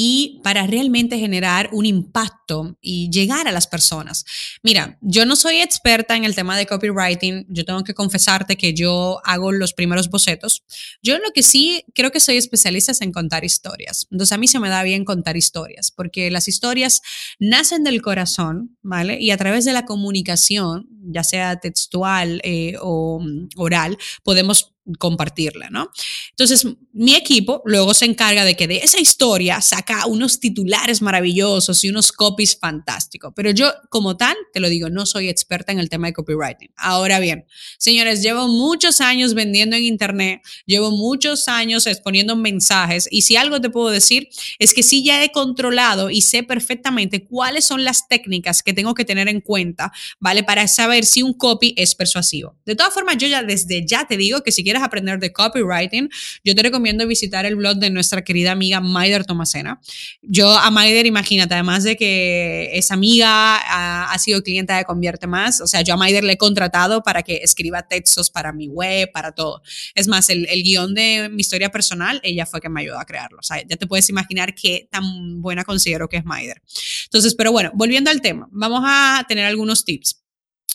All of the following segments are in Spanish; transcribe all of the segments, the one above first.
y para realmente generar un impacto y llegar a las personas. Mira, yo no soy experta en el tema de copywriting, yo tengo que confesarte que yo hago los primeros bocetos. Yo lo que sí creo que soy especialista es en contar historias. Entonces a mí se me da bien contar historias, porque las historias nacen del corazón, ¿vale? Y a través de la comunicación, ya sea textual eh, o mm, oral, podemos compartirla, ¿no? Entonces, mi equipo luego se encarga de que de esa historia saca unos titulares maravillosos y unos copies fantásticos, pero yo como tal, te lo digo, no soy experta en el tema de copywriting. Ahora bien, señores, llevo muchos años vendiendo en internet, llevo muchos años exponiendo mensajes y si algo te puedo decir es que sí ya he controlado y sé perfectamente cuáles son las técnicas que tengo que tener en cuenta, ¿vale? Para saber si un copy es persuasivo. De todas formas, yo ya desde ya te digo que si quieres aprender de copywriting, yo te recomiendo visitar el blog de nuestra querida amiga Maider Tomasena. Yo a Maider, imagínate, además de que es amiga, ha, sido clienta de Convierte Más, o sea, yo a Maider le he contratado para que escriba textos para mi web, para todo. Es más, el, el guion de mi historia personal, ella fue que me ayudó a crearlo. O sea, ya te puedes imaginar qué tan buena considero que es Maider. Entonces, pero bueno, volviendo al tema, vamos a tener algunos tips.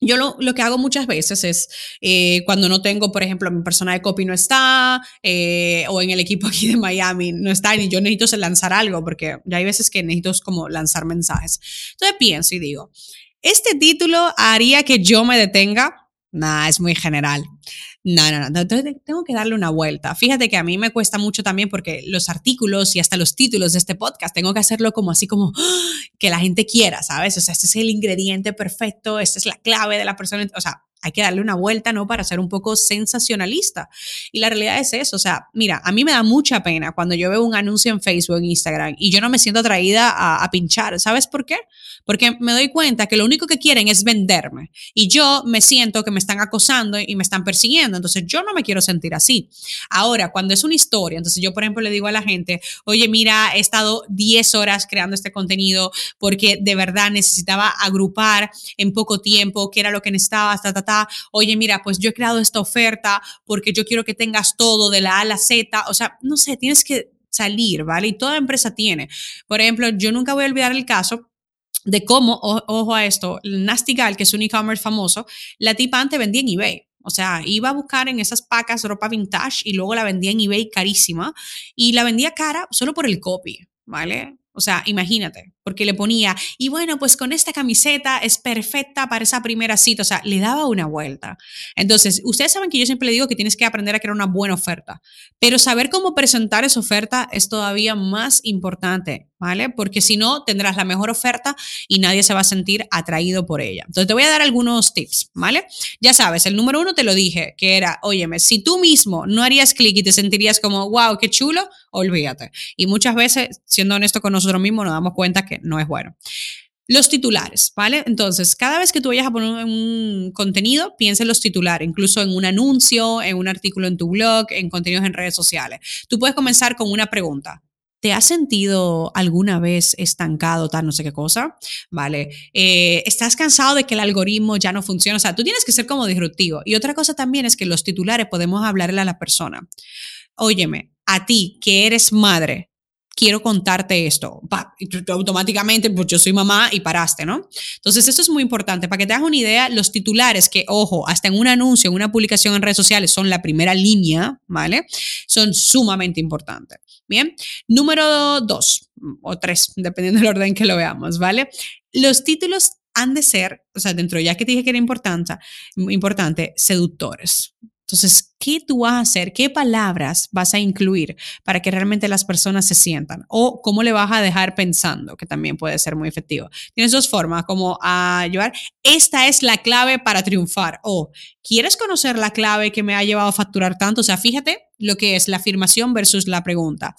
Yo lo, que hago muchas veces es eh, cuando no tengo, por ejemplo, mi persona de copy no está eh, o en el equipo aquí de Miami no está y yo necesito lanzar algo porque ya hay veces que necesito como lanzar mensajes. Entonces pienso y digo, ¿este título haría que yo me detenga? Nah, es muy general. No, no, no, tengo que darle una vuelta. Fíjate que a mí me cuesta mucho también porque los artículos y hasta los títulos de este podcast tengo que hacerlo como así como que la gente quiera, ¿sabes? O sea, este es el ingrediente perfecto, esta es la clave de la persona, o sea, hay que darle una vuelta, ¿no? Para ser un poco sensacionalista. Y la realidad es eso, o sea, mira, a mí me da mucha pena cuando yo veo un anuncio en Facebook, Instagram, y yo no me siento atraída a, a pinchar. ¿Sabes por qué? Porque me doy cuenta que lo único que quieren es venderme. Y yo me siento que me están acosando y me están persiguiendo. Entonces yo no me quiero sentir así. Ahora, cuando es una historia, entonces yo, por ejemplo, le digo a la gente, oye, mira, he estado 10 horas creando este contenido porque de verdad necesitaba agrupar en poco tiempo qué era lo que necesitaba, hasta ta, oye, mira, pues yo he creado esta oferta porque yo quiero que tengas todo de la A a la Z, o sea, no sé, tienes que salir, ¿vale? Y toda empresa tiene. Por ejemplo, yo nunca voy a olvidar el caso de cómo, ojo a esto, Nastigal, que es un e-commerce famoso, la tipa antes vendía en eBay. O sea, iba a buscar en esas pacas ropa vintage y luego la vendía en eBay carísima y la vendía cara solo por el copy, ¿vale? O sea, imagínate, porque le ponía, y bueno, pues con esta camiseta es perfecta para esa primera cita, o sea, le daba una vuelta. Entonces, ustedes saben que yo siempre le digo que tienes que aprender a crear una buena oferta, pero saber cómo presentar esa oferta es todavía más importante, ¿vale? Porque si no, tendrás la mejor oferta y nadie se va a sentir atraído por ella. Entonces, te voy a dar algunos tips, ¿vale? Ya sabes, el número uno te lo dije, que era, óyeme, si tú mismo no harías clic y te sentirías como, wow, qué chulo, olvídate. Y muchas veces, siendo honesto con nosotros, mismos nos damos cuenta que no es bueno. Los titulares, ¿vale? Entonces, cada vez que tú vayas a poner un contenido, piensa en los titulares, incluso en un anuncio, en un artículo en tu blog, en contenidos en redes sociales. Tú puedes comenzar con una pregunta. ¿Te has sentido alguna vez estancado, tal, no sé qué cosa? ¿Vale? Eh, ¿Estás cansado de que el algoritmo ya no funciona? O sea, tú tienes que ser como disruptivo. Y otra cosa también es que los titulares podemos hablarle a la persona. Óyeme, a ti que eres madre, quiero contarte esto. automáticamente, pues yo soy mamá y paraste, ¿no? Entonces, esto es muy importante. Para que te hagas una idea, los titulares que, ojo, hasta en un anuncio, en una publicación en redes sociales son la primera línea, ¿vale? Son sumamente importantes. Bien. Número dos o tres, dependiendo del orden que lo veamos, ¿vale? Los títulos han de ser, o sea, dentro ya que te dije que era importante, importante seductores. Entonces, ¿qué tú vas a hacer? ¿Qué palabras vas a incluir para que realmente las personas se sientan? O cómo le vas a dejar pensando, que también puede ser muy efectivo. Tienes dos formas, como a llevar, esta es la clave para triunfar. O, ¿quieres conocer la clave que me ha llevado a facturar tanto? O sea, fíjate lo que es la afirmación versus la pregunta.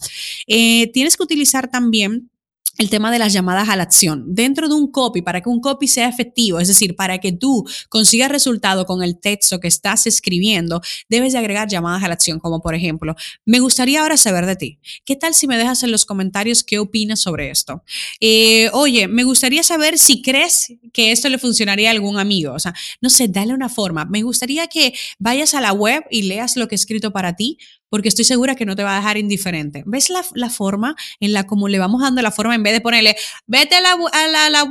Eh, tienes que utilizar también el tema de las llamadas a la acción. Dentro de un copy, para que un copy sea efectivo, es decir, para que tú consigas resultado con el texto que estás escribiendo, debes de agregar llamadas a la acción, como por ejemplo, me gustaría ahora saber de ti. ¿Qué tal si me dejas en los comentarios qué opinas sobre esto? Eh, oye, me gustaría saber si crees que esto le funcionaría a algún amigo. O sea, no sé, dale una forma. Me gustaría que vayas a la web y leas lo que he escrito para ti porque estoy segura que no te va a dejar indiferente. ¿Ves la, forma en la como le vamos dando la forma en vez de ponerle, vete a la, a la,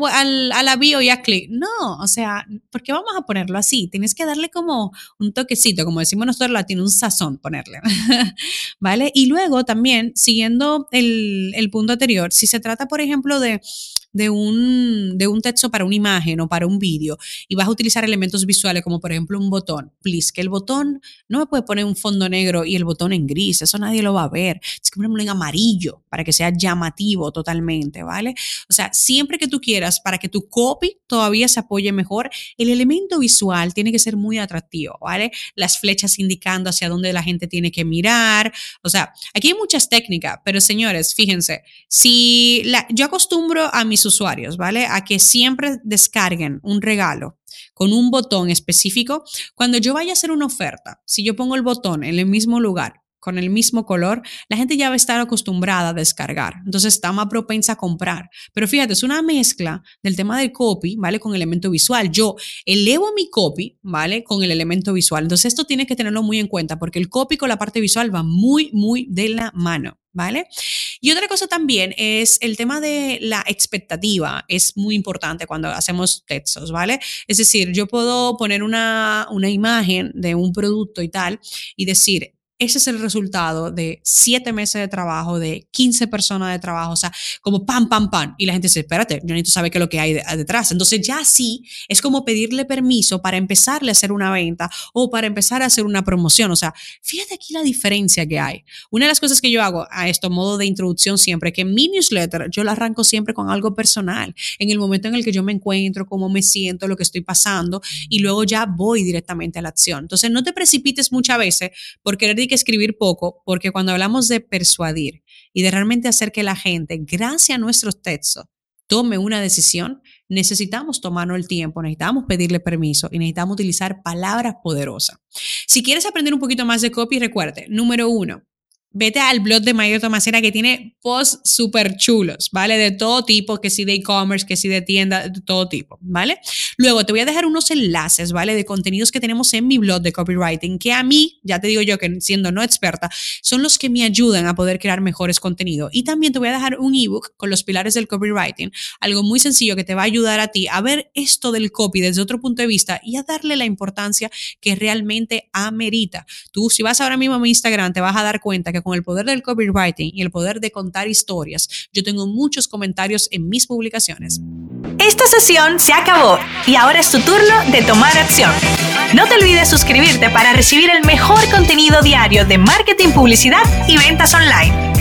a la, bio y haz clic? No, o sea, ¿por qué vamos a ponerlo así? Tienes que darle como un toquecito, como decimos nosotros latino, un sazón ponerle. ¿Vale? Y luego también, siguiendo el, el punto anterior, si se trata, por ejemplo, de de un, de un texto para una imagen o para un vídeo y vas a utilizar elementos visuales como por ejemplo un botón, please, que el botón no me puede poner un fondo negro y el botón en gris, eso nadie lo va a ver. Es que ponerlo en amarillo para que sea llamativo totalmente, ¿vale? O sea, siempre que tú quieras, para que tu copy todavía se apoye mejor, el elemento visual tiene que ser muy atractivo, ¿vale? Las flechas indicando hacia dónde la gente tiene que mirar. O sea, aquí hay muchas técnicas, pero señores, fíjense, si yo acostumbro a mis usuarios, ¿vale? A que siempre descarguen un regalo con un botón específico. Cuando yo vaya a hacer una oferta, si yo pongo el botón en el mismo lugar, con el mismo color, la gente ya va a estar acostumbrada a descargar. Entonces está más propensa a comprar. Pero fíjate, es una mezcla del tema del copy, ¿vale? Con el elemento visual. Yo elevo mi copy, ¿vale? Con el elemento visual. Entonces esto tiene que tenerlo muy en cuenta porque el copy con la parte visual va muy, muy de la mano. ¿vale? Y otra cosa también es el tema de la expectativa, es muy importante cuando hacemos textos, ¿vale? Es decir, yo puedo poner una, una imagen de un producto y tal y decir, ese es el resultado de siete meses de trabajo, de 15 personas de trabajo, o sea, como pam, pam, pam. Y la gente dice, espérate, yo necesito saber qué es lo que hay detrás. Entonces ya sí, es como pedirle permiso para empezarle a hacer una venta o para empezar a hacer una promoción. O sea, fíjate aquí la diferencia que hay. Una de las cosas que yo hago a esto, modo de introducción siempre, que mi newsletter yo la arranco siempre con algo personal, en el momento en el que yo me encuentro, cómo me siento, lo que estoy pasando, y luego ya voy directamente a la acción. Entonces no te precipites muchas veces por querer que escribir poco, porque cuando hablamos de persuadir y de realmente hacer que la gente, gracias a nuestros textos, tome una decisión, necesitamos tomarnos el tiempo, necesitamos pedirle permiso y necesitamos utilizar palabras poderosas. Si quieres aprender un poquito más de copy, recuerde, número uno, vete al blog de Mayor Tomacera que tiene posts súper chulos, ¿vale? De todo tipo, que si de e-commerce, que si de tienda, de todo tipo, ¿vale? Luego te voy a dejar unos enlaces, ¿vale? De contenidos que tenemos en mi blog de copywriting, que a mí, ya te digo yo que siendo no experta, son los que me ayudan a poder crear mejores contenidos. Y también te voy a dejar un ebook con los pilares del copywriting, algo muy sencillo que te va a ayudar a ti a ver esto del copy desde otro punto de vista y a darle la importancia que realmente amerita. Tú, si vas ahora mismo a mi Instagram, te vas a dar cuenta que con el poder del copywriting y el poder de contar historias, yo tengo muchos comentarios en mis publicaciones. Esta sesión se acabó y ahora es tu turno de tomar acción. No te olvides suscribirte para recibir el mejor contenido diario de marketing, publicidad y ventas online.